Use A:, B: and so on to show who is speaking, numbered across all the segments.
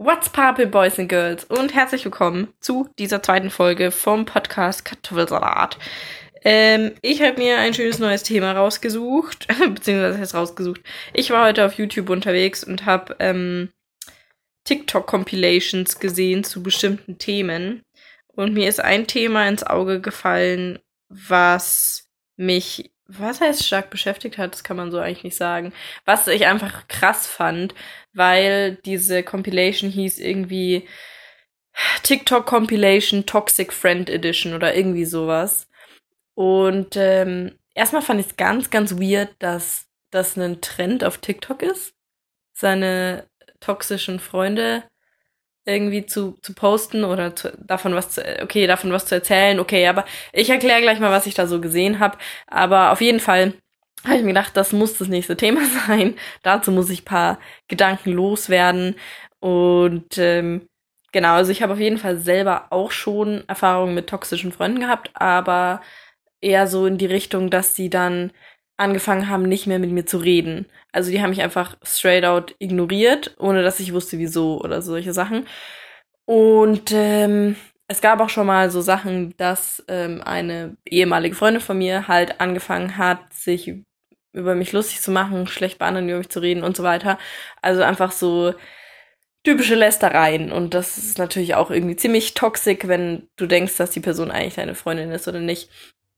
A: What's Pape, Boys and Girls? Und herzlich willkommen zu dieser zweiten Folge vom Podcast Kartoffelsalat. Ähm, ich habe mir ein schönes neues Thema rausgesucht, beziehungsweise heißt rausgesucht. Ich war heute auf YouTube unterwegs und habe ähm, TikTok-Compilations gesehen zu bestimmten Themen. Und mir ist ein Thema ins Auge gefallen, was mich was heißt stark beschäftigt hat, das kann man so eigentlich nicht sagen. Was ich einfach krass fand, weil diese Compilation hieß irgendwie TikTok Compilation Toxic Friend Edition oder irgendwie sowas. Und ähm, erstmal fand ich es ganz, ganz weird, dass das ein Trend auf TikTok ist, seine toxischen Freunde irgendwie zu, zu posten oder zu, davon was zu, okay, davon was zu erzählen, okay, aber ich erkläre gleich mal, was ich da so gesehen habe. Aber auf jeden Fall habe ich mir gedacht, das muss das nächste Thema sein. Dazu muss ich paar Gedanken loswerden. Und ähm, genau, also ich habe auf jeden Fall selber auch schon Erfahrungen mit toxischen Freunden gehabt, aber eher so in die Richtung, dass sie dann angefangen haben, nicht mehr mit mir zu reden. Also die haben mich einfach straight out ignoriert, ohne dass ich wusste, wieso oder solche Sachen. Und ähm, es gab auch schon mal so Sachen, dass ähm, eine ehemalige Freundin von mir halt angefangen hat, sich über mich lustig zu machen, schlecht bei anderen über mich zu reden und so weiter. Also einfach so typische Lästereien. Und das ist natürlich auch irgendwie ziemlich toxisch, wenn du denkst, dass die Person eigentlich deine Freundin ist oder nicht.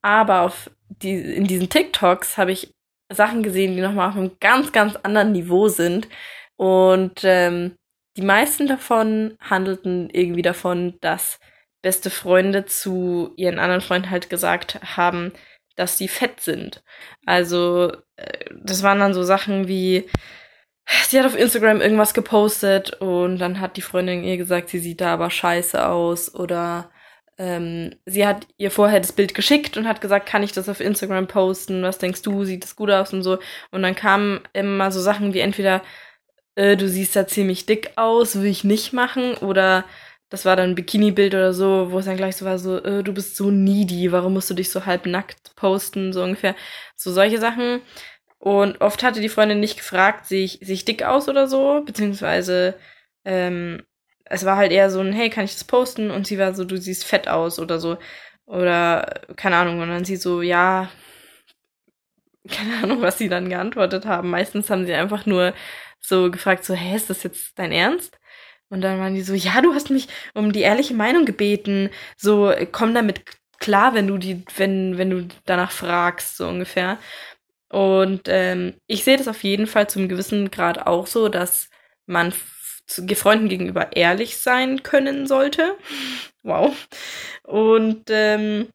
A: Aber auf die, in diesen TikToks habe ich Sachen gesehen, die nochmal auf einem ganz, ganz anderen Niveau sind. Und ähm, die meisten davon handelten irgendwie davon, dass beste Freunde zu ihren anderen Freunden halt gesagt haben, dass sie fett sind. Also, äh, das waren dann so Sachen wie, sie hat auf Instagram irgendwas gepostet und dann hat die Freundin ihr gesagt, sie sieht da aber scheiße aus oder ähm, sie hat ihr vorher das Bild geschickt und hat gesagt, kann ich das auf Instagram posten? Was denkst du? Sieht das gut aus und so? Und dann kamen immer so Sachen wie entweder, äh, du siehst da ziemlich dick aus, will ich nicht machen, oder das war dann ein Bikini-Bild oder so, wo es dann gleich so war, so, äh, du bist so needy, warum musst du dich so halb nackt posten, so ungefähr. So solche Sachen. Und oft hatte die Freundin nicht gefragt, sehe ich, sehe ich dick aus oder so, beziehungsweise ähm, es war halt eher so ein, hey, kann ich das posten? Und sie war so, du siehst fett aus oder so. Oder keine Ahnung. Und dann sie so, ja, keine Ahnung, was sie dann geantwortet haben. Meistens haben sie einfach nur so gefragt, so, hä, ist das jetzt dein Ernst? Und dann waren die so, ja, du hast mich um die ehrliche Meinung gebeten. So, komm damit klar, wenn du die, wenn, wenn du danach fragst, so ungefähr. Und ähm, ich sehe das auf jeden Fall zum gewissen Grad auch so, dass man Freunden gegenüber ehrlich sein können sollte. Wow. Und ähm,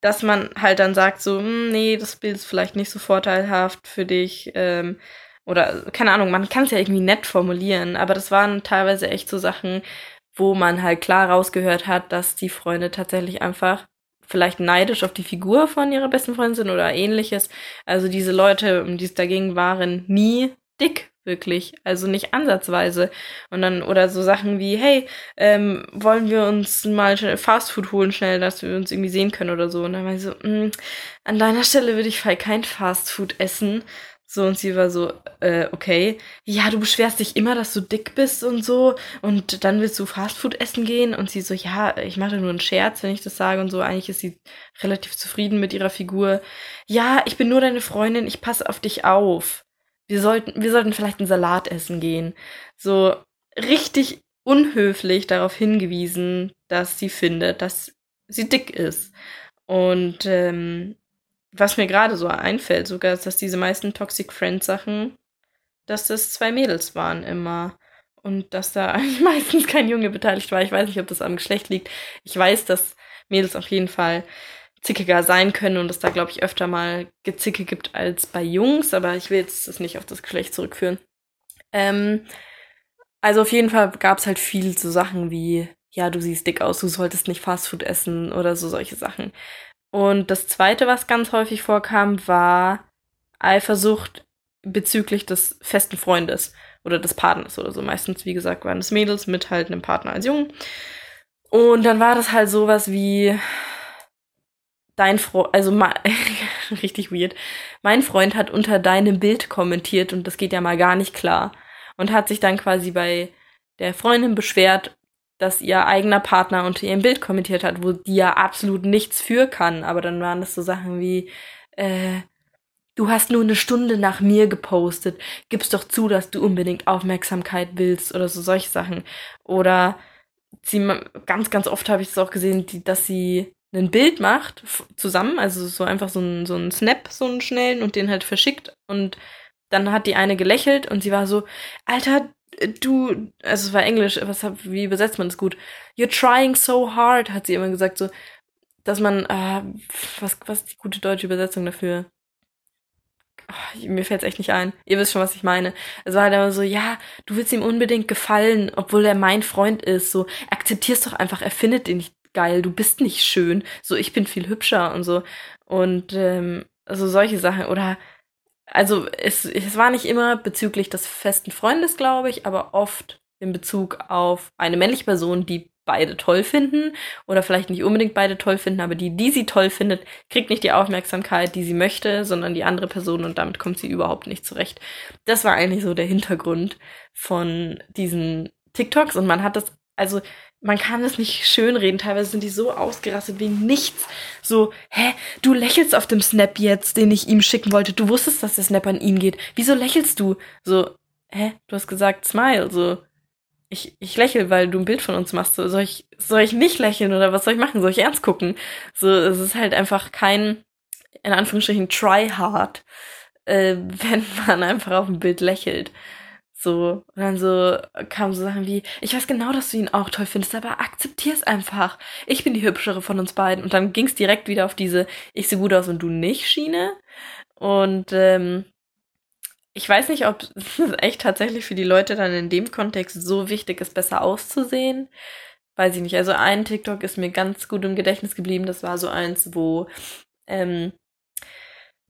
A: dass man halt dann sagt, so, hm, nee, das Bild ist vielleicht nicht so vorteilhaft für dich. Ähm, oder keine Ahnung, man kann es ja irgendwie nett formulieren, aber das waren teilweise echt so Sachen, wo man halt klar rausgehört hat, dass die Freunde tatsächlich einfach vielleicht neidisch auf die Figur von ihrer besten Freundin sind oder ähnliches. Also diese Leute, um die es da ging, waren nie dick, wirklich. Also nicht ansatzweise. Und dann, oder so Sachen wie, hey, ähm, wollen wir uns mal Fastfood holen schnell, dass wir uns irgendwie sehen können oder so. Und dann war ich so, mh, mm, an deiner Stelle würde ich vielleicht kein Fastfood essen. So, und sie war so, äh, okay. Ja, du beschwerst dich immer, dass du dick bist und so. Und dann willst du Fastfood essen gehen. Und sie so, ja, ich mache nur einen Scherz, wenn ich das sage und so. Eigentlich ist sie relativ zufrieden mit ihrer Figur. Ja, ich bin nur deine Freundin, ich passe auf dich auf wir sollten, wir sollten vielleicht einen Salat essen gehen. So richtig unhöflich darauf hingewiesen, dass sie findet, dass sie dick ist. Und ähm, was mir gerade so einfällt, sogar, ist, dass diese meisten Toxic Friends Sachen, dass das zwei Mädels waren immer. Und dass da eigentlich meistens kein Junge beteiligt war. Ich weiß nicht, ob das am Geschlecht liegt. Ich weiß, dass Mädels auf jeden Fall zickiger sein können und es da, glaube ich, öfter mal Gezicke gibt als bei Jungs, aber ich will jetzt das nicht auf das Geschlecht zurückführen. Ähm, also auf jeden Fall gab es halt viel so Sachen wie, ja, du siehst dick aus, du solltest nicht Fastfood essen oder so solche Sachen. Und das zweite, was ganz häufig vorkam, war Eifersucht bezüglich des festen Freundes oder des Partners oder so. Meistens, wie gesagt, waren es Mädels mit halt einem Partner als Jungen. Und dann war das halt sowas wie, dein Freund, also richtig weird. Mein Freund hat unter deinem Bild kommentiert und das geht ja mal gar nicht klar und hat sich dann quasi bei der Freundin beschwert, dass ihr eigener Partner unter ihrem Bild kommentiert hat, wo die ja absolut nichts für kann. Aber dann waren das so Sachen wie, äh, du hast nur eine Stunde nach mir gepostet, gib's doch zu, dass du unbedingt Aufmerksamkeit willst oder so solche Sachen. Oder sie, ganz, ganz oft habe ich es auch gesehen, die, dass sie ein Bild macht zusammen, also so einfach so ein, so ein Snap, so einen schnellen und den halt verschickt und dann hat die eine gelächelt und sie war so, Alter, du, also es war Englisch, was wie übersetzt man das gut? You're trying so hard, hat sie immer gesagt, so, dass man, äh, was, was ist die gute deutsche Übersetzung dafür? Oh, mir fällt's echt nicht ein. Ihr wisst schon, was ich meine. Es war halt immer so, ja, du willst ihm unbedingt gefallen, obwohl er mein Freund ist. So, akzeptierst doch einfach, er findet nicht geil, du bist nicht schön. So, ich bin viel hübscher und so. Und ähm, also solche Sachen. Oder also es, es war nicht immer bezüglich des festen Freundes, glaube ich, aber oft in Bezug auf eine männliche Person, die beide toll finden oder vielleicht nicht unbedingt beide toll finden, aber die, die sie toll findet, kriegt nicht die Aufmerksamkeit, die sie möchte, sondern die andere Person und damit kommt sie überhaupt nicht zurecht. Das war eigentlich so der Hintergrund von diesen TikToks und man hat das, also man kann es nicht schönreden. Teilweise sind die so ausgerastet wegen nichts. So, hä, du lächelst auf dem Snap jetzt, den ich ihm schicken wollte. Du wusstest, dass der Snap an ihn geht. Wieso lächelst du? So, hä, du hast gesagt Smile. So, ich, ich lächel, weil du ein Bild von uns machst. So, soll ich, soll ich nicht lächeln oder was soll ich machen? Soll ich ernst gucken? So, es ist halt einfach kein, in Anführungsstrichen, try hard, äh, wenn man einfach auf dem Bild lächelt. So, und dann so kamen so Sachen wie, ich weiß genau, dass du ihn auch toll findest, aber akzeptier's einfach. Ich bin die hübschere von uns beiden. Und dann ging's direkt wieder auf diese Ich sehe gut aus und du nicht Schiene. Und ähm, ich weiß nicht, ob es echt tatsächlich für die Leute dann in dem Kontext so wichtig ist, besser auszusehen. Weiß ich nicht. Also ein TikTok ist mir ganz gut im Gedächtnis geblieben. Das war so eins, wo ähm,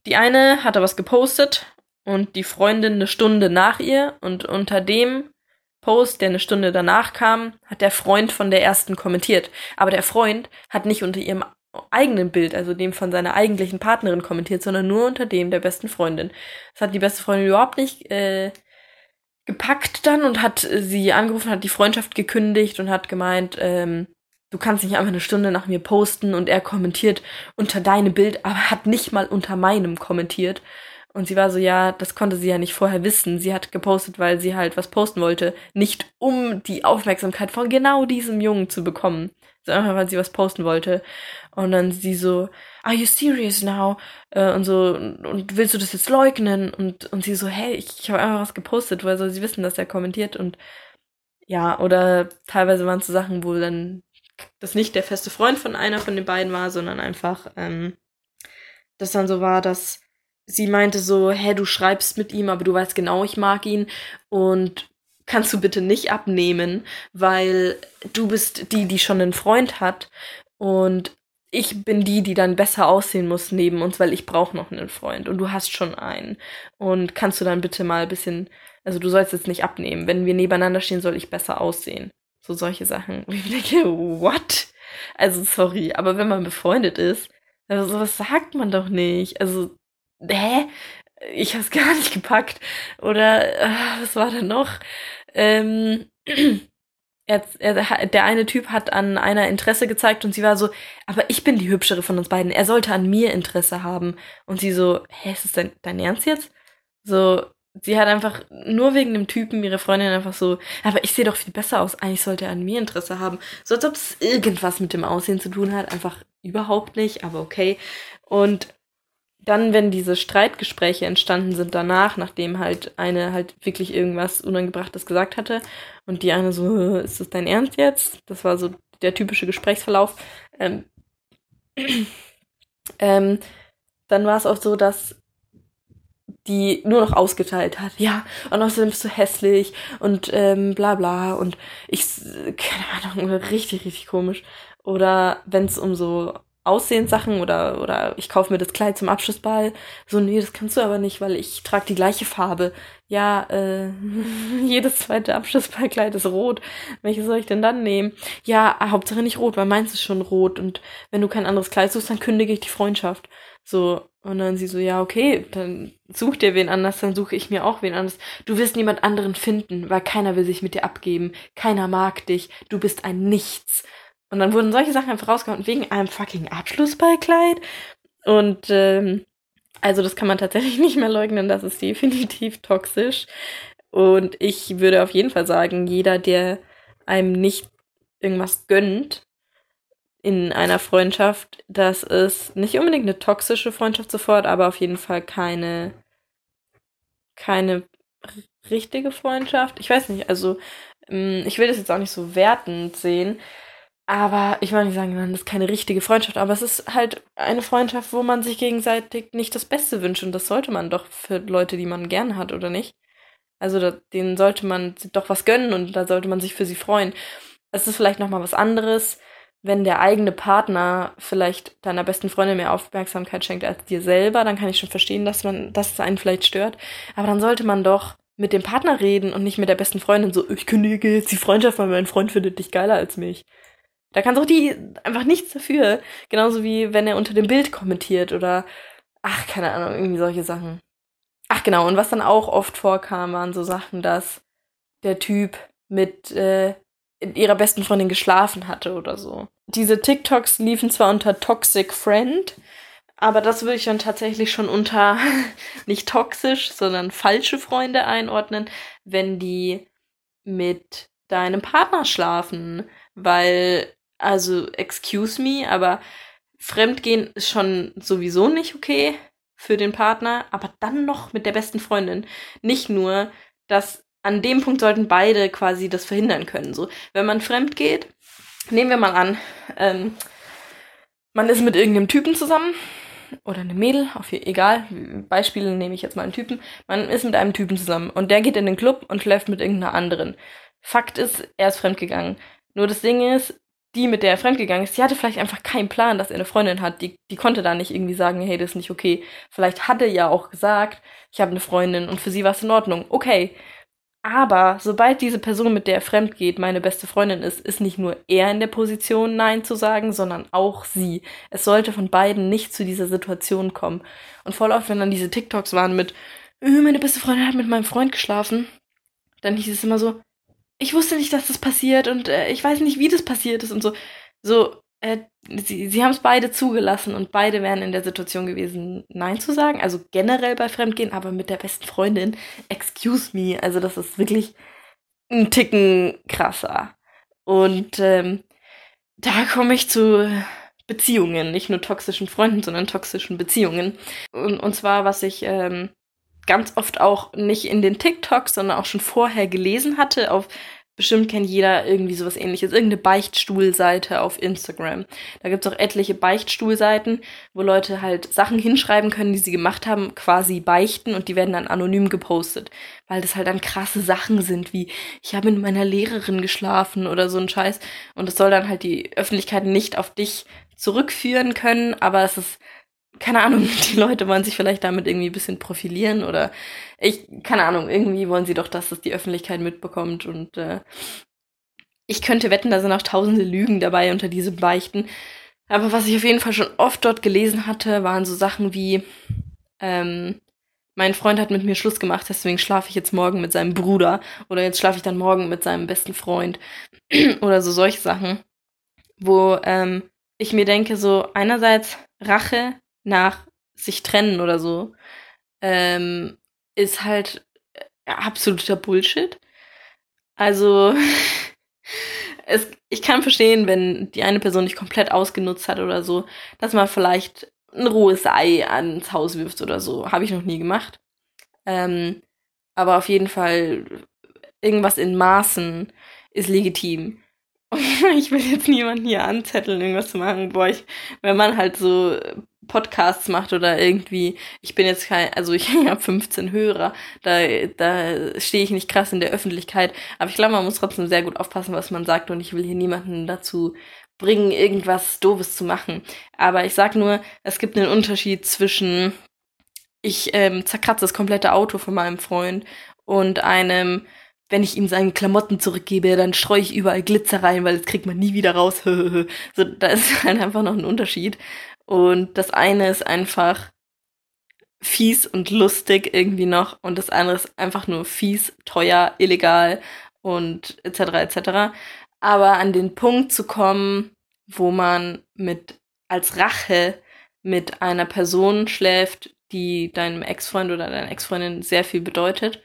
A: die eine hatte was gepostet und die Freundin eine Stunde nach ihr und unter dem Post, der eine Stunde danach kam, hat der Freund von der ersten kommentiert. Aber der Freund hat nicht unter ihrem eigenen Bild, also dem von seiner eigentlichen Partnerin kommentiert, sondern nur unter dem der besten Freundin. Das hat die beste Freundin überhaupt nicht äh, gepackt dann und hat sie angerufen, hat die Freundschaft gekündigt und hat gemeint, ähm, du kannst nicht einfach eine Stunde nach mir posten und er kommentiert unter deinem Bild, aber hat nicht mal unter meinem kommentiert. Und sie war so, ja, das konnte sie ja nicht vorher wissen. Sie hat gepostet, weil sie halt was posten wollte. Nicht um die Aufmerksamkeit von genau diesem Jungen zu bekommen. Sondern einfach, weil sie was posten wollte. Und dann sie so, are you serious now? Äh, und so, und willst du das jetzt leugnen? Und, und sie so, hey, ich, ich habe einfach was gepostet, weil soll sie wissen, dass er kommentiert und ja, oder teilweise waren es so Sachen, wo dann das nicht der feste Freund von einer von den beiden war, sondern einfach, ähm, das dann so war, dass sie meinte so, hä, du schreibst mit ihm, aber du weißt genau, ich mag ihn und kannst du bitte nicht abnehmen, weil du bist die, die schon einen Freund hat und ich bin die, die dann besser aussehen muss neben uns, weil ich brauche noch einen Freund und du hast schon einen. Und kannst du dann bitte mal ein bisschen, also du sollst jetzt nicht abnehmen. Wenn wir nebeneinander stehen, soll ich besser aussehen. So solche Sachen. Ich denke, what? Also sorry, aber wenn man befreundet ist, also sowas sagt man doch nicht. Also hä? Ich hab's gar nicht gepackt. Oder äh, was war denn noch? Ähm, er, er, der eine Typ hat an einer Interesse gezeigt und sie war so, aber ich bin die hübschere von uns beiden. Er sollte an mir Interesse haben. Und sie so, hä, ist das dein, dein Ernst jetzt? So, sie hat einfach nur wegen dem Typen ihre Freundin einfach so, aber ich sehe doch viel besser aus. Eigentlich sollte er an mir Interesse haben. So als ob es irgendwas mit dem Aussehen zu tun hat. Einfach überhaupt nicht, aber okay. Und dann, wenn diese Streitgespräche entstanden sind danach, nachdem halt eine halt wirklich irgendwas Unangebrachtes gesagt hatte und die eine so, ist das dein Ernst jetzt? Das war so der typische Gesprächsverlauf. Ähm, ähm, dann war es auch so, dass die nur noch ausgeteilt hat. Ja, und außerdem bist du hässlich und ähm, bla bla und ich, keine Ahnung, richtig, richtig komisch. Oder wenn es um so Aussehenssachen oder, oder ich kaufe mir das Kleid zum Abschlussball. So, nee, das kannst du aber nicht, weil ich trage die gleiche Farbe. Ja, äh, jedes zweite Abschlussballkleid ist rot. Welches soll ich denn dann nehmen? Ja, Hauptsache nicht rot, weil meins ist schon rot. Und wenn du kein anderes Kleid suchst, dann kündige ich die Freundschaft. So, Und dann sie so, ja, okay, dann such dir wen anders, dann suche ich mir auch wen anders. Du wirst niemand anderen finden, weil keiner will sich mit dir abgeben. Keiner mag dich. Du bist ein Nichts. Und dann wurden solche Sachen einfach rausgehauen wegen einem fucking Abschlussballkleid. Und ähm, also das kann man tatsächlich nicht mehr leugnen, das ist definitiv toxisch. Und ich würde auf jeden Fall sagen, jeder, der einem nicht irgendwas gönnt, in einer Freundschaft, das ist nicht unbedingt eine toxische Freundschaft sofort, aber auf jeden Fall keine, keine richtige Freundschaft. Ich weiß nicht, also ähm, ich will das jetzt auch nicht so wertend sehen, aber ich will nicht sagen, das ist keine richtige Freundschaft, aber es ist halt eine Freundschaft, wo man sich gegenseitig nicht das Beste wünscht und das sollte man doch für Leute, die man gern hat, oder nicht? Also da, denen sollte man doch was gönnen und da sollte man sich für sie freuen. Es ist vielleicht nochmal was anderes, wenn der eigene Partner vielleicht deiner besten Freundin mehr Aufmerksamkeit schenkt als dir selber, dann kann ich schon verstehen, dass man, dass es einen vielleicht stört. Aber dann sollte man doch mit dem Partner reden und nicht mit der besten Freundin so, ich kündige jetzt die Freundschaft, weil mein Freund findet dich geiler als mich. Da kann doch die einfach nichts dafür. Genauso wie wenn er unter dem Bild kommentiert oder, ach, keine Ahnung, irgendwie solche Sachen. Ach genau, und was dann auch oft vorkam, waren so Sachen, dass der Typ mit äh, ihrer besten Freundin geschlafen hatte oder so. Diese TikToks liefen zwar unter Toxic Friend, aber das würde ich dann tatsächlich schon unter nicht toxisch, sondern falsche Freunde einordnen, wenn die mit deinem Partner schlafen. Weil, also, excuse me, aber Fremdgehen ist schon sowieso nicht okay für den Partner, aber dann noch mit der besten Freundin. Nicht nur, dass an dem Punkt sollten beide quasi das verhindern können. So, wenn man fremd geht, nehmen wir mal an, ähm, man ist mit irgendeinem Typen zusammen oder einem Mädel, auf, egal, Beispiele nehme ich jetzt mal einen Typen. Man ist mit einem Typen zusammen und der geht in den Club und schläft mit irgendeiner anderen. Fakt ist, er ist fremdgegangen. Nur das Ding ist, die, mit der er fremdgegangen ist, die hatte vielleicht einfach keinen Plan, dass er eine Freundin hat. Die, die konnte da nicht irgendwie sagen, hey, das ist nicht okay. Vielleicht hat er ja auch gesagt, ich habe eine Freundin und für sie war es in Ordnung. Okay, aber sobald diese Person, mit der er fremd geht, meine beste Freundin ist, ist nicht nur er in der Position, Nein zu sagen, sondern auch sie. Es sollte von beiden nicht zu dieser Situation kommen. Und voll oft, wenn dann diese TikToks waren mit, äh, meine beste Freundin hat mit meinem Freund geschlafen, dann hieß es immer so, ich wusste nicht, dass das passiert und äh, ich weiß nicht, wie das passiert ist und so. So, äh, sie, sie haben es beide zugelassen und beide wären in der Situation gewesen, Nein zu sagen. Also generell bei Fremdgehen, aber mit der besten Freundin, excuse me. Also das ist wirklich ein Ticken krasser. Und ähm, da komme ich zu Beziehungen, nicht nur toxischen Freunden, sondern toxischen Beziehungen. Und, und zwar, was ich ähm, ganz oft auch nicht in den TikToks, sondern auch schon vorher gelesen hatte auf Bestimmt kennt jeder irgendwie sowas ähnliches. Irgendeine Beichtstuhlseite auf Instagram. Da gibt's auch etliche Beichtstuhlseiten, wo Leute halt Sachen hinschreiben können, die sie gemacht haben, quasi beichten und die werden dann anonym gepostet. Weil das halt dann krasse Sachen sind, wie ich habe mit meiner Lehrerin geschlafen oder so ein Scheiß. Und das soll dann halt die Öffentlichkeit nicht auf dich zurückführen können, aber es ist keine Ahnung, die Leute wollen sich vielleicht damit irgendwie ein bisschen profilieren oder ich, keine Ahnung, irgendwie wollen sie doch, dass das die Öffentlichkeit mitbekommt und äh, ich könnte wetten, da sind auch tausende Lügen dabei unter diesem Beichten. Aber was ich auf jeden Fall schon oft dort gelesen hatte, waren so Sachen wie, ähm, mein Freund hat mit mir Schluss gemacht, deswegen schlafe ich jetzt morgen mit seinem Bruder oder jetzt schlafe ich dann morgen mit seinem besten Freund oder so solche Sachen, wo ähm, ich mir denke, so einerseits Rache nach sich trennen oder so, ähm, ist halt äh, absoluter Bullshit. Also, es, ich kann verstehen, wenn die eine Person nicht komplett ausgenutzt hat oder so, dass man vielleicht ein rohes Ei ans Haus wirft oder so. Habe ich noch nie gemacht. Ähm, aber auf jeden Fall, irgendwas in Maßen ist legitim. ich will jetzt niemanden hier anzetteln, irgendwas zu machen. Boah, ich, wenn man halt so Podcasts macht oder irgendwie, ich bin jetzt kein, also ich habe 15 Hörer, da, da stehe ich nicht krass in der Öffentlichkeit, aber ich glaube, man muss trotzdem sehr gut aufpassen, was man sagt und ich will hier niemanden dazu bringen, irgendwas Doofes zu machen. Aber ich sag nur, es gibt einen Unterschied zwischen ich ähm, zerkratze das komplette Auto von meinem Freund und einem, wenn ich ihm seine Klamotten zurückgebe, dann streue ich überall Glitzer rein, weil das kriegt man nie wieder raus. so, da ist halt einfach noch ein Unterschied. Und das eine ist einfach fies und lustig irgendwie noch und das andere ist einfach nur fies, teuer, illegal und etc. etc. Aber an den Punkt zu kommen, wo man mit als Rache mit einer Person schläft, die deinem Ex-Freund oder deiner Ex-Freundin sehr viel bedeutet,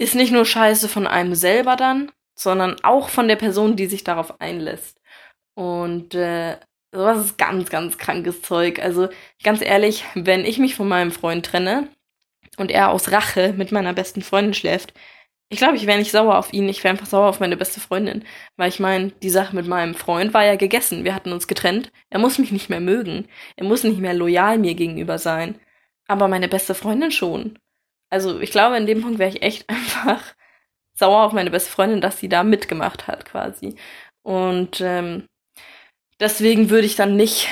A: ist nicht nur scheiße von einem selber dann, sondern auch von der Person, die sich darauf einlässt. Und äh, sowas ist ganz, ganz krankes Zeug. Also ganz ehrlich, wenn ich mich von meinem Freund trenne und er aus Rache mit meiner besten Freundin schläft, ich glaube, ich wäre nicht sauer auf ihn, ich wäre einfach sauer auf meine beste Freundin. Weil ich meine, die Sache mit meinem Freund war ja gegessen. Wir hatten uns getrennt. Er muss mich nicht mehr mögen. Er muss nicht mehr loyal mir gegenüber sein. Aber meine beste Freundin schon. Also ich glaube, in dem Punkt wäre ich echt einfach sauer auf meine beste Freundin, dass sie da mitgemacht hat quasi. Und ähm, deswegen würde ich dann nicht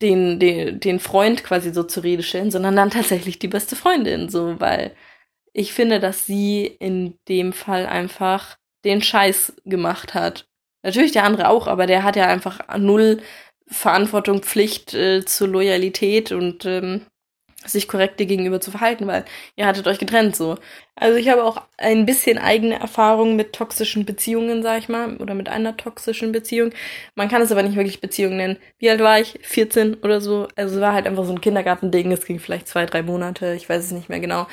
A: den, den, den Freund quasi so zur Rede stellen, sondern dann tatsächlich die beste Freundin, so, weil ich finde, dass sie in dem Fall einfach den Scheiß gemacht hat. Natürlich der andere auch, aber der hat ja einfach null Verantwortung, Pflicht äh, zur Loyalität und ähm, sich korrekt dir gegenüber zu verhalten, weil ihr hattet euch getrennt so. Also ich habe auch ein bisschen eigene Erfahrung mit toxischen Beziehungen, sag ich mal, oder mit einer toxischen Beziehung. Man kann es aber nicht wirklich Beziehung nennen. Wie alt war ich? 14 oder so. Also es war halt einfach so ein Kindergartending. Es ging vielleicht zwei, drei Monate. Ich weiß es nicht mehr genau.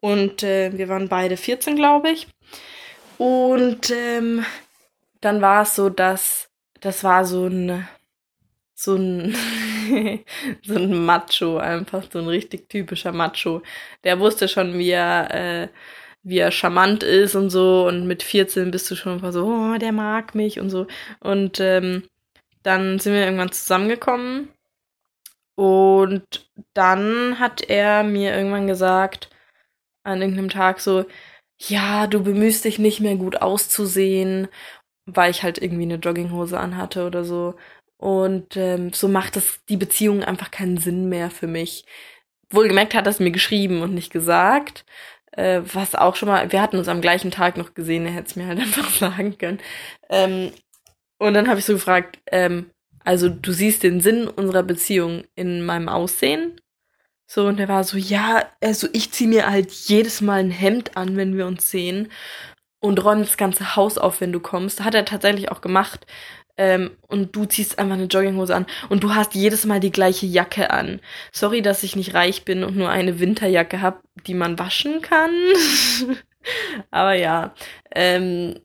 A: Und äh, wir waren beide 14, glaube ich. Und ähm, dann war es so, dass das war so ein so ein, so ein Macho, einfach so ein richtig typischer Macho. Der wusste schon, wie er, äh, wie er charmant ist und so. Und mit 14 bist du schon so, oh, der mag mich und so. Und ähm, dann sind wir irgendwann zusammengekommen. Und dann hat er mir irgendwann gesagt, an irgendeinem Tag so, ja, du bemühst dich nicht mehr gut auszusehen, weil ich halt irgendwie eine Jogginghose anhatte oder so. Und ähm, so macht es die Beziehung einfach keinen Sinn mehr für mich. Wohlgemerkt hat er es mir geschrieben und nicht gesagt. Äh, was auch schon mal, wir hatten uns am gleichen Tag noch gesehen, er hätte es mir halt einfach sagen können. Ähm, und dann habe ich so gefragt, ähm, also du siehst den Sinn unserer Beziehung in meinem Aussehen? So, und er war so, ja, also ich ziehe mir halt jedes Mal ein Hemd an, wenn wir uns sehen und räume das ganze Haus auf, wenn du kommst. Hat er tatsächlich auch gemacht. Ähm, und du ziehst einfach eine Jogginghose an und du hast jedes Mal die gleiche Jacke an. Sorry, dass ich nicht reich bin und nur eine Winterjacke habe, die man waschen kann. Aber ja, ähm,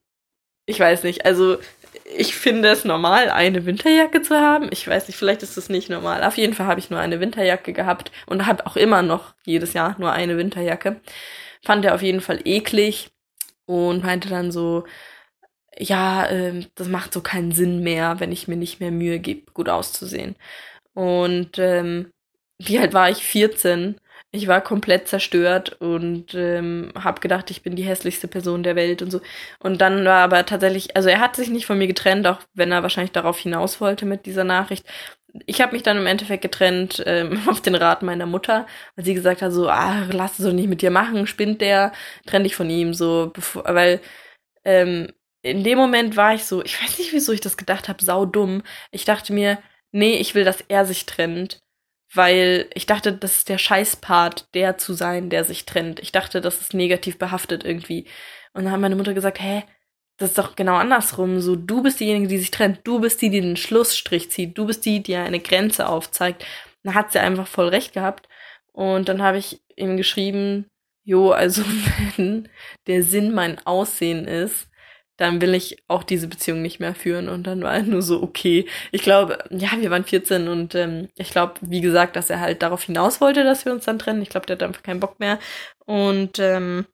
A: ich weiß nicht. Also ich finde es normal, eine Winterjacke zu haben. Ich weiß nicht, vielleicht ist es nicht normal. Auf jeden Fall habe ich nur eine Winterjacke gehabt und habe auch immer noch jedes Jahr nur eine Winterjacke. Fand er auf jeden Fall eklig und meinte dann so, ja, äh, das macht so keinen Sinn mehr, wenn ich mir nicht mehr Mühe gebe, gut auszusehen. Und ähm, wie alt war ich? 14. Ich war komplett zerstört und ähm, habe gedacht, ich bin die hässlichste Person der Welt und so. Und dann war aber tatsächlich, also er hat sich nicht von mir getrennt, auch wenn er wahrscheinlich darauf hinaus wollte mit dieser Nachricht. Ich habe mich dann im Endeffekt getrennt ähm, auf den Rat meiner Mutter, weil sie gesagt hat, so, ah, lass es doch nicht mit dir machen, spinnt der, trenn dich von ihm, so, bevor, weil ähm, in dem Moment war ich so, ich weiß nicht, wieso ich das gedacht habe, sau dumm. Ich dachte mir, nee, ich will, dass er sich trennt. Weil ich dachte, das ist der Scheißpart, der zu sein, der sich trennt. Ich dachte, das ist negativ behaftet irgendwie. Und dann hat meine Mutter gesagt, hä, das ist doch genau andersrum. So, du bist diejenige, die sich trennt. Du bist die, die den Schlussstrich zieht. Du bist die, die eine Grenze aufzeigt. Dann hat sie einfach voll recht gehabt. Und dann habe ich ihm geschrieben, jo, also wenn der Sinn mein Aussehen ist, dann will ich auch diese Beziehung nicht mehr führen. Und dann war er nur so, okay. Ich glaube, ja, wir waren 14 und ähm, ich glaube, wie gesagt, dass er halt darauf hinaus wollte, dass wir uns dann trennen. Ich glaube, der hat einfach keinen Bock mehr. Und ähm,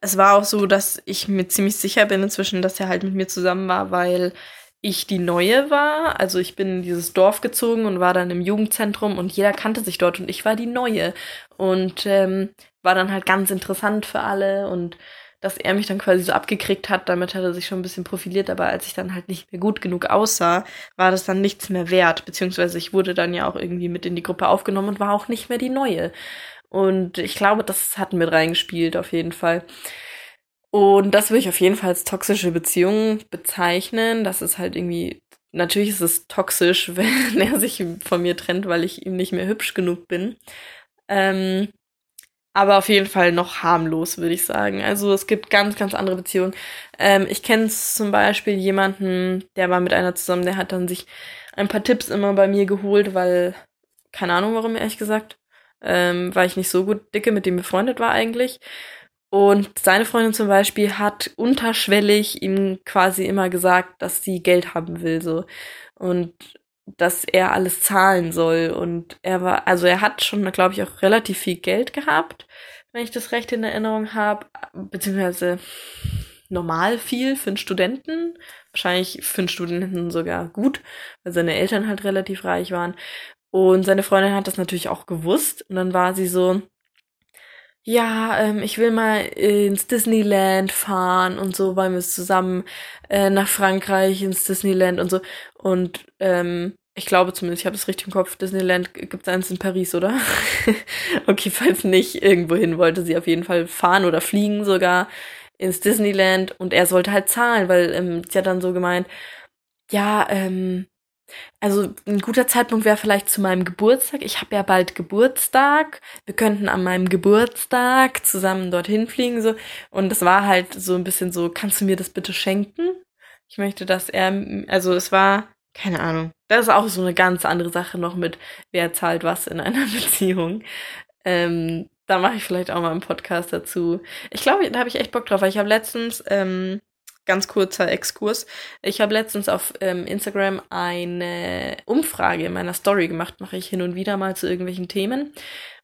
A: es war auch so, dass ich mir ziemlich sicher bin inzwischen, dass er halt mit mir zusammen war, weil ich die Neue war. Also ich bin in dieses Dorf gezogen und war dann im Jugendzentrum und jeder kannte sich dort und ich war die Neue. Und ähm, war dann halt ganz interessant für alle und dass er mich dann quasi so abgekriegt hat, damit hat er sich schon ein bisschen profiliert, aber als ich dann halt nicht mehr gut genug aussah, war das dann nichts mehr wert, beziehungsweise ich wurde dann ja auch irgendwie mit in die Gruppe aufgenommen und war auch nicht mehr die Neue. Und ich glaube, das hat mit reingespielt, auf jeden Fall. Und das würde ich auf jeden Fall als toxische Beziehung bezeichnen. Das ist halt irgendwie, natürlich ist es toxisch, wenn er sich von mir trennt, weil ich ihm nicht mehr hübsch genug bin. Ähm, aber auf jeden Fall noch harmlos, würde ich sagen. Also es gibt ganz, ganz andere Beziehungen. Ähm, ich kenne zum Beispiel jemanden, der war mit einer zusammen, der hat dann sich ein paar Tipps immer bei mir geholt, weil, keine Ahnung warum, ehrlich gesagt, ähm, weil ich nicht so gut dicke mit dem befreundet war eigentlich. Und seine Freundin zum Beispiel hat unterschwellig ihm quasi immer gesagt, dass sie Geld haben will, so. Und dass er alles zahlen soll. Und er war, also er hat schon, glaube ich, auch relativ viel Geld gehabt, wenn ich das recht in Erinnerung habe. Beziehungsweise normal viel für einen Studenten. Wahrscheinlich für einen Studenten sogar gut, weil seine Eltern halt relativ reich waren. Und seine Freundin hat das natürlich auch gewusst. Und dann war sie so, ja, ähm, ich will mal ins Disneyland fahren und so, weil wir es zusammen äh, nach Frankreich ins Disneyland und so. Und ähm, ich glaube zumindest, ich habe es richtig im Kopf, Disneyland gibt es eins in Paris, oder? okay, falls nicht, irgendwo hin wollte sie auf jeden Fall fahren oder fliegen sogar ins Disneyland und er sollte halt zahlen, weil ähm, sie hat dann so gemeint, ja, ähm, also ein guter Zeitpunkt wäre vielleicht zu meinem Geburtstag. Ich habe ja bald Geburtstag. Wir könnten an meinem Geburtstag zusammen dorthin fliegen so und es war halt so ein bisschen so, kannst du mir das bitte schenken? Ich möchte, dass er also es war keine Ahnung. Das ist auch so eine ganz andere Sache noch mit wer zahlt was in einer Beziehung. Ähm, da mache ich vielleicht auch mal einen Podcast dazu. Ich glaube, da habe ich echt Bock drauf, weil ich habe letztens ähm, ganz kurzer Exkurs. Ich habe letztens auf ähm, Instagram eine Umfrage in meiner Story gemacht, mache ich hin und wieder mal zu irgendwelchen Themen.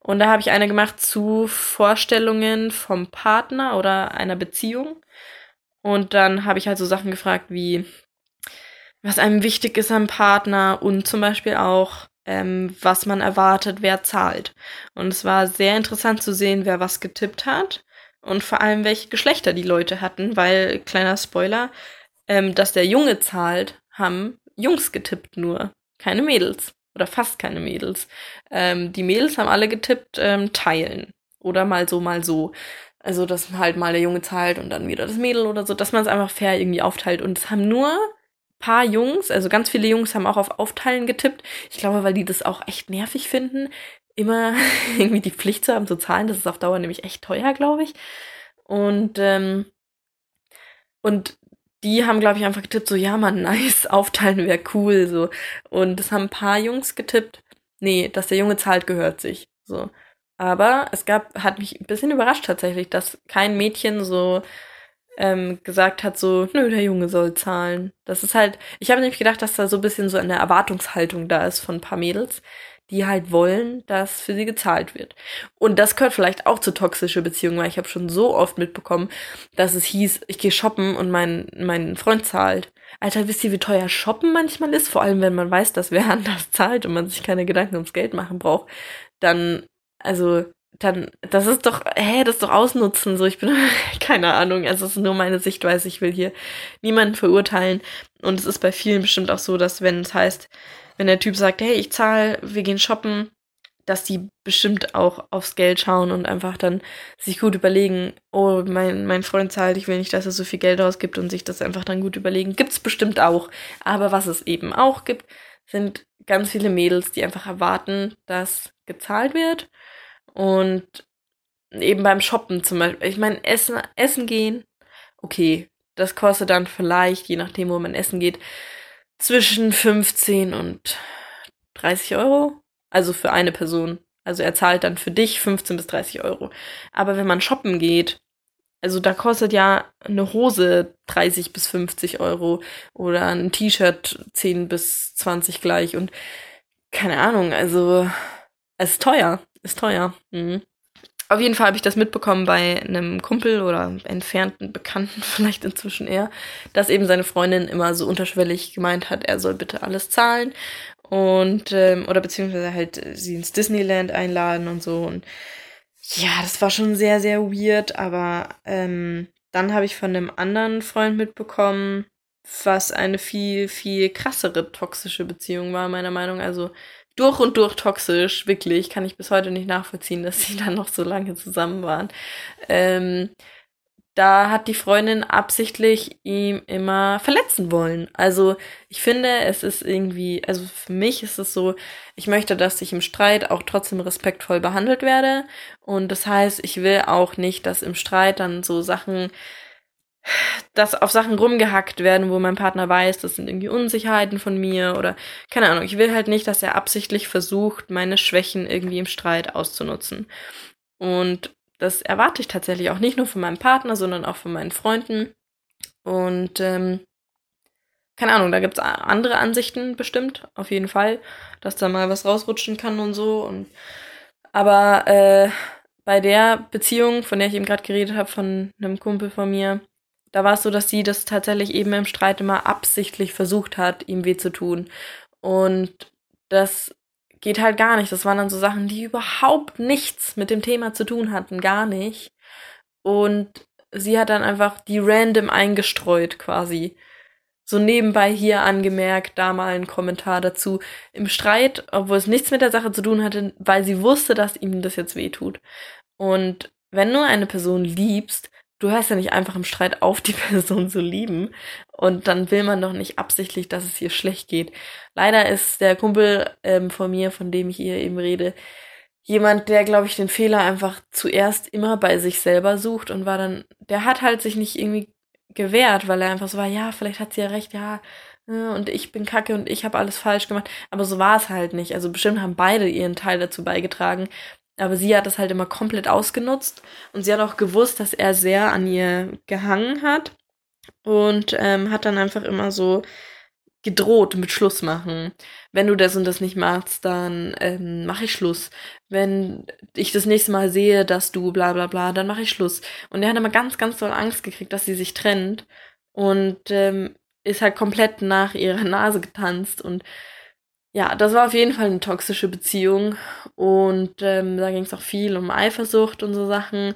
A: Und da habe ich eine gemacht zu Vorstellungen vom Partner oder einer Beziehung. Und dann habe ich halt so Sachen gefragt wie, was einem wichtig ist am Partner und zum Beispiel auch, ähm, was man erwartet, wer zahlt. Und es war sehr interessant zu sehen, wer was getippt hat und vor allem welche Geschlechter die Leute hatten, weil, kleiner Spoiler, ähm, dass der Junge zahlt, haben Jungs getippt nur, keine Mädels oder fast keine Mädels. Ähm, die Mädels haben alle getippt, ähm, teilen oder mal so, mal so. Also, dass halt mal der Junge zahlt und dann wieder das Mädel oder so, dass man es einfach fair irgendwie aufteilt. Und es haben nur paar Jungs, also ganz viele Jungs haben auch auf Aufteilen getippt. Ich glaube, weil die das auch echt nervig finden, immer irgendwie die Pflicht zu haben zu zahlen. Das ist auf Dauer nämlich echt teuer, glaube ich. Und, ähm, und die haben, glaube ich, einfach getippt, so, ja, man, nice, aufteilen wäre cool, so. Und es haben ein paar Jungs getippt, nee, dass der Junge zahlt, gehört sich, so. Aber es gab, hat mich ein bisschen überrascht tatsächlich, dass kein Mädchen so ähm, gesagt hat, so, nö, der Junge soll zahlen. Das ist halt, ich habe nämlich gedacht, dass da so ein bisschen so eine Erwartungshaltung da ist von ein paar Mädels, die halt wollen, dass für sie gezahlt wird. Und das gehört vielleicht auch zu toxische Beziehungen, weil ich habe schon so oft mitbekommen, dass es hieß, ich gehe shoppen und mein, mein Freund zahlt. Alter, wisst ihr, wie teuer shoppen manchmal ist? Vor allem, wenn man weiß, dass wer anders zahlt und man sich keine Gedanken ums Geld machen braucht. Dann, also, dann, das ist doch, hä, das ist doch ausnutzen, so, ich bin, keine Ahnung, es ist nur meine Sichtweise, ich will hier niemanden verurteilen. Und es ist bei vielen bestimmt auch so, dass wenn es heißt, wenn der Typ sagt, hey, ich zahle, wir gehen shoppen, dass die bestimmt auch aufs Geld schauen und einfach dann sich gut überlegen, oh, mein, mein Freund zahlt, ich will nicht, dass er so viel Geld ausgibt und sich das einfach dann gut überlegen. Gibt's bestimmt auch. Aber was es eben auch gibt, sind ganz viele Mädels, die einfach erwarten, dass gezahlt wird. Und eben beim Shoppen zum Beispiel, ich meine, Essen, Essen gehen, okay, das kostet dann vielleicht, je nachdem, wo man essen geht, zwischen 15 und 30 Euro. Also für eine Person. Also er zahlt dann für dich 15 bis 30 Euro. Aber wenn man shoppen geht, also da kostet ja eine Hose 30 bis 50 Euro oder ein T-Shirt 10 bis 20 gleich und keine Ahnung, also es ist teuer, ist teuer. Mhm. Auf jeden Fall habe ich das mitbekommen bei einem Kumpel oder entfernten Bekannten vielleicht inzwischen eher, dass eben seine Freundin immer so unterschwellig gemeint hat, er soll bitte alles zahlen und ähm, oder beziehungsweise halt sie ins Disneyland einladen und so. Und ja, das war schon sehr sehr weird, aber ähm, dann habe ich von einem anderen Freund mitbekommen, was eine viel viel krassere toxische Beziehung war meiner Meinung, also durch und durch toxisch, wirklich. Kann ich bis heute nicht nachvollziehen, dass sie dann noch so lange zusammen waren. Ähm, da hat die Freundin absichtlich ihm immer verletzen wollen. Also ich finde, es ist irgendwie, also für mich ist es so, ich möchte, dass ich im Streit auch trotzdem respektvoll behandelt werde. Und das heißt, ich will auch nicht, dass im Streit dann so Sachen, dass auf Sachen rumgehackt werden, wo mein Partner weiß, das sind irgendwie Unsicherheiten von mir oder keine Ahnung. Ich will halt nicht, dass er absichtlich versucht, meine Schwächen irgendwie im Streit auszunutzen. Und das erwarte ich tatsächlich auch nicht nur von meinem Partner, sondern auch von meinen Freunden. Und ähm, keine Ahnung, da gibt's andere Ansichten bestimmt, auf jeden Fall, dass da mal was rausrutschen kann und so. Und aber äh, bei der Beziehung, von der ich eben gerade geredet habe, von einem Kumpel von mir, da war es so, dass sie das tatsächlich eben im Streit immer absichtlich versucht hat, ihm weh zu tun. Und das geht halt gar nicht. Das waren dann so Sachen, die überhaupt nichts mit dem Thema zu tun hatten, gar nicht. Und sie hat dann einfach die random eingestreut quasi. So nebenbei hier angemerkt, da mal ein Kommentar dazu. Im Streit, obwohl es nichts mit der Sache zu tun hatte, weil sie wusste, dass ihm das jetzt weh tut. Und wenn du eine Person liebst, du hörst ja nicht einfach im Streit auf, die Person zu lieben. Und dann will man doch nicht absichtlich, dass es ihr schlecht geht. Leider ist der Kumpel ähm, von mir, von dem ich hier eben rede, jemand, der, glaube ich, den Fehler einfach zuerst immer bei sich selber sucht und war dann, der hat halt sich nicht irgendwie gewehrt, weil er einfach so war, ja, vielleicht hat sie ja recht, ja, äh, und ich bin kacke und ich habe alles falsch gemacht. Aber so war es halt nicht. Also bestimmt haben beide ihren Teil dazu beigetragen. Aber sie hat das halt immer komplett ausgenutzt und sie hat auch gewusst, dass er sehr an ihr gehangen hat und ähm, hat dann einfach immer so gedroht mit Schluss machen. Wenn du das und das nicht machst, dann ähm, mache ich Schluss. Wenn ich das nächste Mal sehe, dass du bla bla bla, dann mache ich Schluss. Und er hat immer ganz, ganz doll Angst gekriegt, dass sie sich trennt und ähm, ist halt komplett nach ihrer Nase getanzt und ja, das war auf jeden Fall eine toxische Beziehung und ähm, da ging es auch viel um Eifersucht und so Sachen.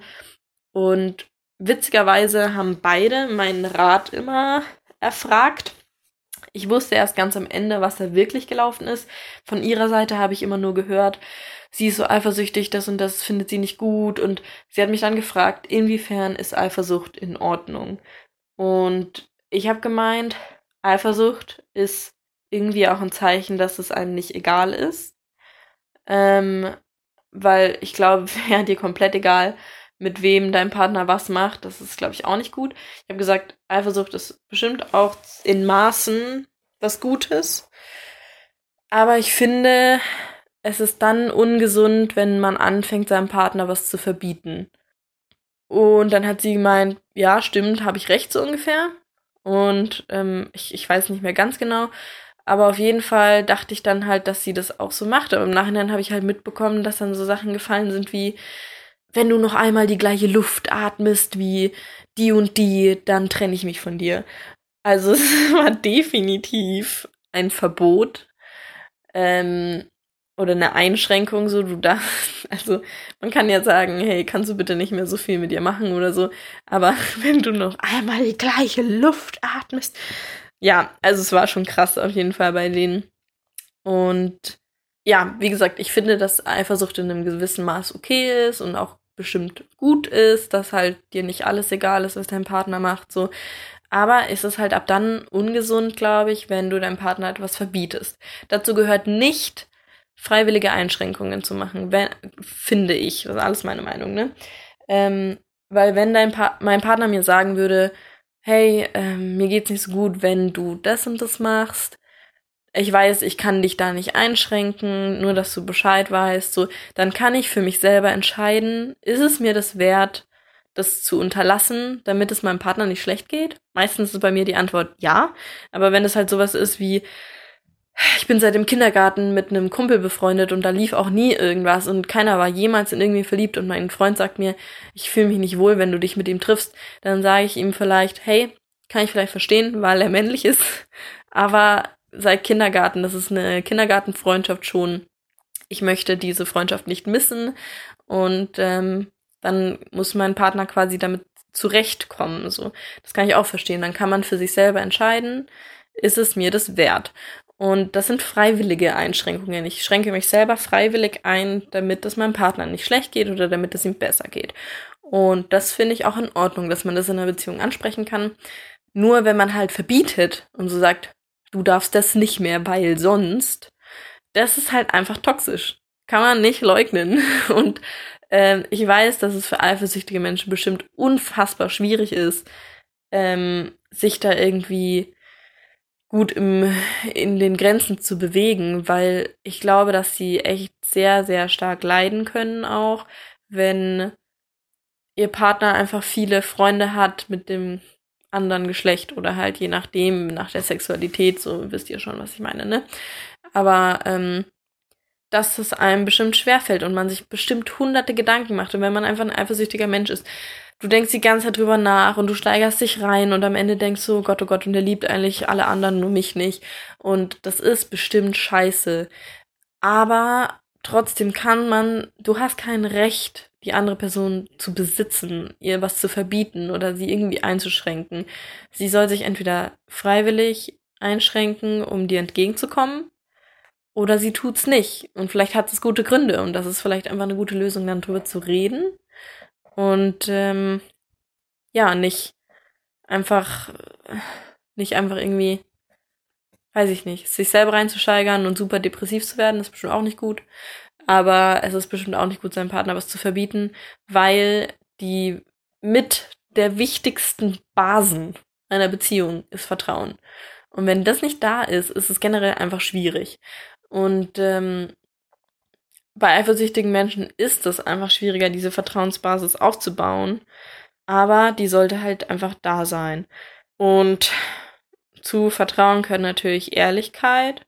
A: Und witzigerweise haben beide meinen Rat immer erfragt. Ich wusste erst ganz am Ende, was da wirklich gelaufen ist. Von ihrer Seite habe ich immer nur gehört, sie ist so eifersüchtig, das und das findet sie nicht gut. Und sie hat mich dann gefragt, inwiefern ist Eifersucht in Ordnung? Und ich habe gemeint, Eifersucht ist irgendwie auch ein Zeichen, dass es einem nicht egal ist. Ähm, weil ich glaube, wäre dir komplett egal, mit wem dein Partner was macht. Das ist, glaube ich, auch nicht gut. Ich habe gesagt, Eifersucht ist bestimmt auch in Maßen was Gutes. Aber ich finde, es ist dann ungesund, wenn man anfängt, seinem Partner was zu verbieten. Und dann hat sie gemeint, ja, stimmt, habe ich recht so ungefähr. Und ähm, ich, ich weiß nicht mehr ganz genau. Aber auf jeden Fall dachte ich dann halt, dass sie das auch so macht. Aber im Nachhinein habe ich halt mitbekommen, dass dann so Sachen gefallen sind wie, wenn du noch einmal die gleiche Luft atmest wie die und die, dann trenne ich mich von dir. Also es war definitiv ein Verbot ähm, oder eine Einschränkung, so du darfst. Also man kann ja sagen, hey, kannst du bitte nicht mehr so viel mit ihr machen oder so. Aber wenn du noch einmal die gleiche Luft atmest, ja, also es war schon krass auf jeden Fall bei denen. Und ja, wie gesagt, ich finde, dass Eifersucht in einem gewissen Maß okay ist und auch bestimmt gut ist, dass halt dir nicht alles egal ist, was dein Partner macht, so. Aber ist es halt ab dann ungesund, glaube ich, wenn du deinem Partner etwas verbietest. Dazu gehört nicht, freiwillige Einschränkungen zu machen, wenn, finde ich. Das ist alles meine Meinung, ne? Ähm, weil wenn dein pa mein Partner mir sagen würde, hey, ähm, mir geht's nicht so gut, wenn du das und das machst. Ich weiß, ich kann dich da nicht einschränken, nur dass du Bescheid weißt, so, dann kann ich für mich selber entscheiden, ist es mir das wert, das zu unterlassen, damit es meinem Partner nicht schlecht geht? Meistens ist bei mir die Antwort ja, aber wenn es halt sowas ist wie, ich bin seit dem Kindergarten mit einem Kumpel befreundet und da lief auch nie irgendwas und keiner war jemals in irgendwie verliebt und mein Freund sagt mir, ich fühle mich nicht wohl, wenn du dich mit ihm triffst, dann sage ich ihm vielleicht, hey, kann ich vielleicht verstehen, weil er männlich ist, aber seit Kindergarten, das ist eine Kindergartenfreundschaft schon. Ich möchte diese Freundschaft nicht missen und ähm, dann muss mein Partner quasi damit zurechtkommen. So, das kann ich auch verstehen. Dann kann man für sich selber entscheiden, ist es mir das wert? Und das sind freiwillige Einschränkungen. Ich schränke mich selber freiwillig ein, damit es meinem Partner nicht schlecht geht oder damit es ihm besser geht. Und das finde ich auch in Ordnung, dass man das in einer Beziehung ansprechen kann. Nur wenn man halt verbietet und so sagt, du darfst das nicht mehr, weil sonst, das ist halt einfach toxisch. Kann man nicht leugnen. Und ähm, ich weiß, dass es für eifersüchtige Menschen bestimmt unfassbar schwierig ist, ähm, sich da irgendwie gut im, in den Grenzen zu bewegen, weil ich glaube, dass sie echt sehr, sehr stark leiden können auch, wenn ihr Partner einfach viele Freunde hat mit dem anderen Geschlecht oder halt je nachdem, nach der Sexualität, so wisst ihr schon, was ich meine, ne? Aber ähm, dass es einem bestimmt schwerfällt und man sich bestimmt hunderte Gedanken macht. Und wenn man einfach ein eifersüchtiger Mensch ist, du denkst die ganze Zeit drüber nach und du steigerst dich rein und am Ende denkst du, oh Gott, oh Gott, und der liebt eigentlich alle anderen, nur mich nicht. Und das ist bestimmt scheiße. Aber trotzdem kann man, du hast kein Recht, die andere Person zu besitzen, ihr was zu verbieten oder sie irgendwie einzuschränken. Sie soll sich entweder freiwillig einschränken, um dir entgegenzukommen, oder sie tut's nicht. Und vielleicht hat es gute Gründe und das ist vielleicht einfach eine gute Lösung, dann drüber zu reden. Und ähm, ja, nicht einfach, nicht einfach irgendwie, weiß ich nicht, sich selber reinzusteigern und super depressiv zu werden, ist bestimmt auch nicht gut. Aber es ist bestimmt auch nicht gut, seinem Partner was zu verbieten, weil die mit der wichtigsten Basen einer Beziehung ist Vertrauen. Und wenn das nicht da ist, ist es generell einfach schwierig. Und ähm, bei eifersüchtigen Menschen ist es einfach schwieriger, diese Vertrauensbasis aufzubauen. Aber die sollte halt einfach da sein. Und zu Vertrauen können natürlich Ehrlichkeit,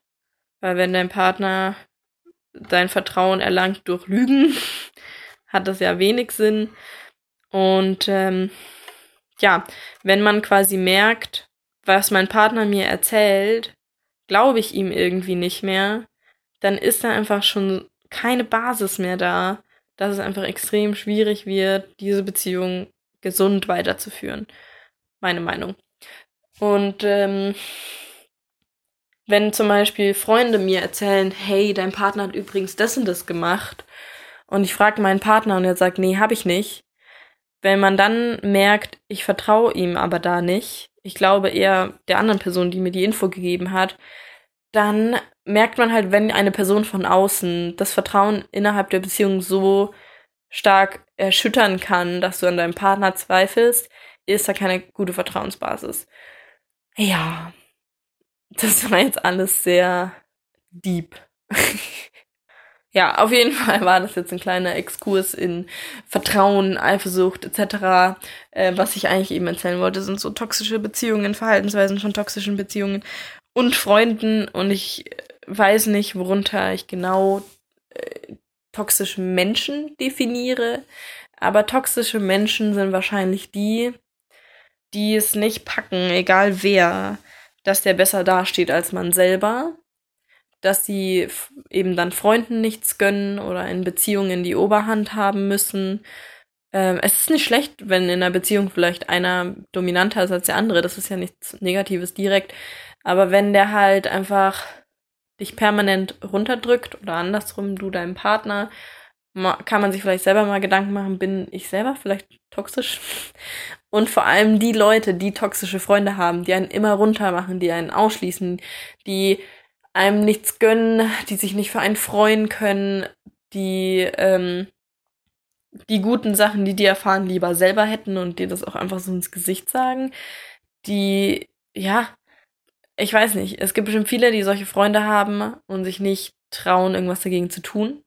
A: weil wenn dein Partner dein Vertrauen erlangt durch Lügen, hat das ja wenig Sinn. Und ähm, ja, wenn man quasi merkt, was mein Partner mir erzählt, glaube ich ihm irgendwie nicht mehr, dann ist da einfach schon keine Basis mehr da, dass es einfach extrem schwierig wird, diese Beziehung gesund weiterzuführen. Meine Meinung. Und ähm, wenn zum Beispiel Freunde mir erzählen, hey, dein Partner hat übrigens das und das gemacht, und ich frage meinen Partner und er sagt, nee, hab ich nicht. Wenn man dann merkt, ich vertraue ihm aber da nicht, ich glaube eher der anderen Person, die mir die Info gegeben hat, dann merkt man halt, wenn eine Person von außen das Vertrauen innerhalb der Beziehung so stark erschüttern kann, dass du an deinem Partner zweifelst, ist da keine gute Vertrauensbasis. Ja, das war jetzt alles sehr deep. ja, auf jeden Fall war das jetzt ein kleiner Exkurs in Vertrauen, Eifersucht etc. Äh, was ich eigentlich eben erzählen wollte, sind so toxische Beziehungen, Verhaltensweisen von toxischen Beziehungen und Freunden. Und ich weiß nicht, worunter ich genau äh, toxische Menschen definiere. Aber toxische Menschen sind wahrscheinlich die, die es nicht packen, egal wer, dass der besser dasteht als man selber dass sie eben dann Freunden nichts gönnen oder in Beziehungen die Oberhand haben müssen. Ähm, es ist nicht schlecht, wenn in einer Beziehung vielleicht einer dominanter ist als der andere. Das ist ja nichts Negatives direkt. Aber wenn der halt einfach dich permanent runterdrückt oder andersrum, du deinem Partner, kann man sich vielleicht selber mal Gedanken machen, bin ich selber vielleicht toxisch? Und vor allem die Leute, die toxische Freunde haben, die einen immer runter machen, die einen ausschließen, die einem nichts gönnen, die sich nicht für einen freuen können, die ähm, die guten Sachen, die die erfahren, lieber selber hätten und dir das auch einfach so ins Gesicht sagen, die, ja, ich weiß nicht, es gibt bestimmt viele, die solche Freunde haben und sich nicht trauen, irgendwas dagegen zu tun,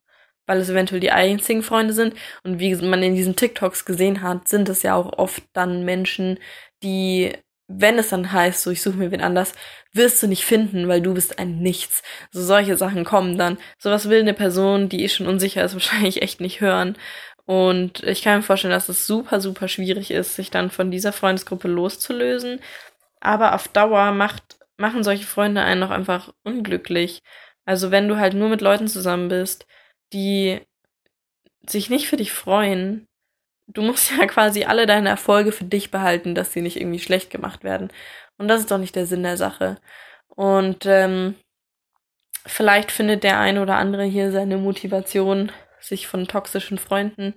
A: weil es eventuell die einzigen Freunde sind. Und wie man in diesen TikToks gesehen hat, sind es ja auch oft dann Menschen, die wenn es dann heißt, so ich suche mir wen anders, wirst du nicht finden, weil du bist ein Nichts. So solche Sachen kommen dann. Sowas will eine Person, die eh schon unsicher ist, wahrscheinlich echt nicht hören. Und ich kann mir vorstellen, dass es super, super schwierig ist, sich dann von dieser Freundesgruppe loszulösen. Aber auf Dauer macht, machen solche Freunde einen auch einfach unglücklich. Also wenn du halt nur mit Leuten zusammen bist, die sich nicht für dich freuen, du musst ja quasi alle deine Erfolge für dich behalten, dass sie nicht irgendwie schlecht gemacht werden. Und das ist doch nicht der Sinn der Sache. Und ähm, vielleicht findet der ein oder andere hier seine Motivation, sich von toxischen Freunden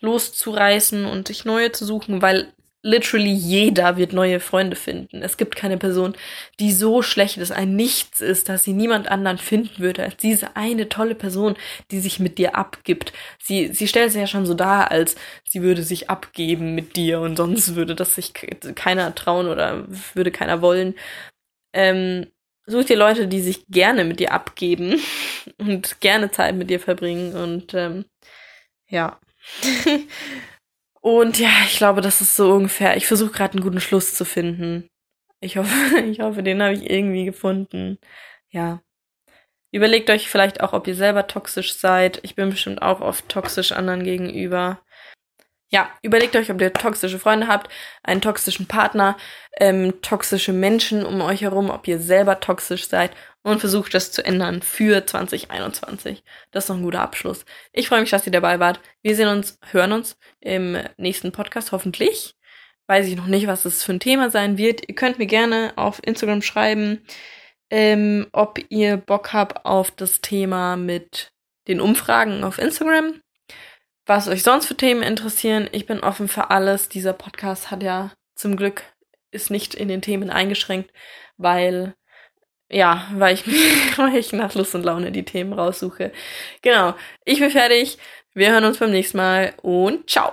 A: loszureißen und sich neue zu suchen, weil literally jeder wird neue Freunde finden. Es gibt keine Person, die so schlecht ist, ein Nichts ist, dass sie niemand anderen finden würde als diese eine tolle Person, die sich mit dir abgibt. Sie, sie stellt sich ja schon so dar, als sie würde sich abgeben mit dir und sonst würde das sich keiner trauen oder würde keiner wollen. Ähm, such dir Leute, die sich gerne mit dir abgeben und gerne Zeit mit dir verbringen und ähm, ja. Und ja, ich glaube, das ist so ungefähr. Ich versuche gerade einen guten Schluss zu finden. Ich hoffe, ich hoffe, den habe ich irgendwie gefunden. Ja. Überlegt euch vielleicht auch, ob ihr selber toxisch seid. Ich bin bestimmt auch oft toxisch anderen gegenüber. Ja, überlegt euch, ob ihr toxische Freunde habt, einen toxischen Partner, ähm, toxische Menschen um euch herum, ob ihr selber toxisch seid und versucht das zu ändern für 2021. Das ist noch ein guter Abschluss. Ich freue mich, dass ihr dabei wart. Wir sehen uns, hören uns im nächsten Podcast hoffentlich. Weiß ich noch nicht, was es für ein Thema sein wird. Ihr könnt mir gerne auf Instagram schreiben, ähm, ob ihr Bock habt auf das Thema mit den Umfragen auf Instagram. Was euch sonst für Themen interessieren. Ich bin offen für alles. Dieser Podcast hat ja zum Glück ist nicht in den Themen eingeschränkt, weil ja, weil ich, weil ich nach Lust und Laune die Themen raussuche. Genau. Ich bin fertig. Wir hören uns beim nächsten Mal und ciao.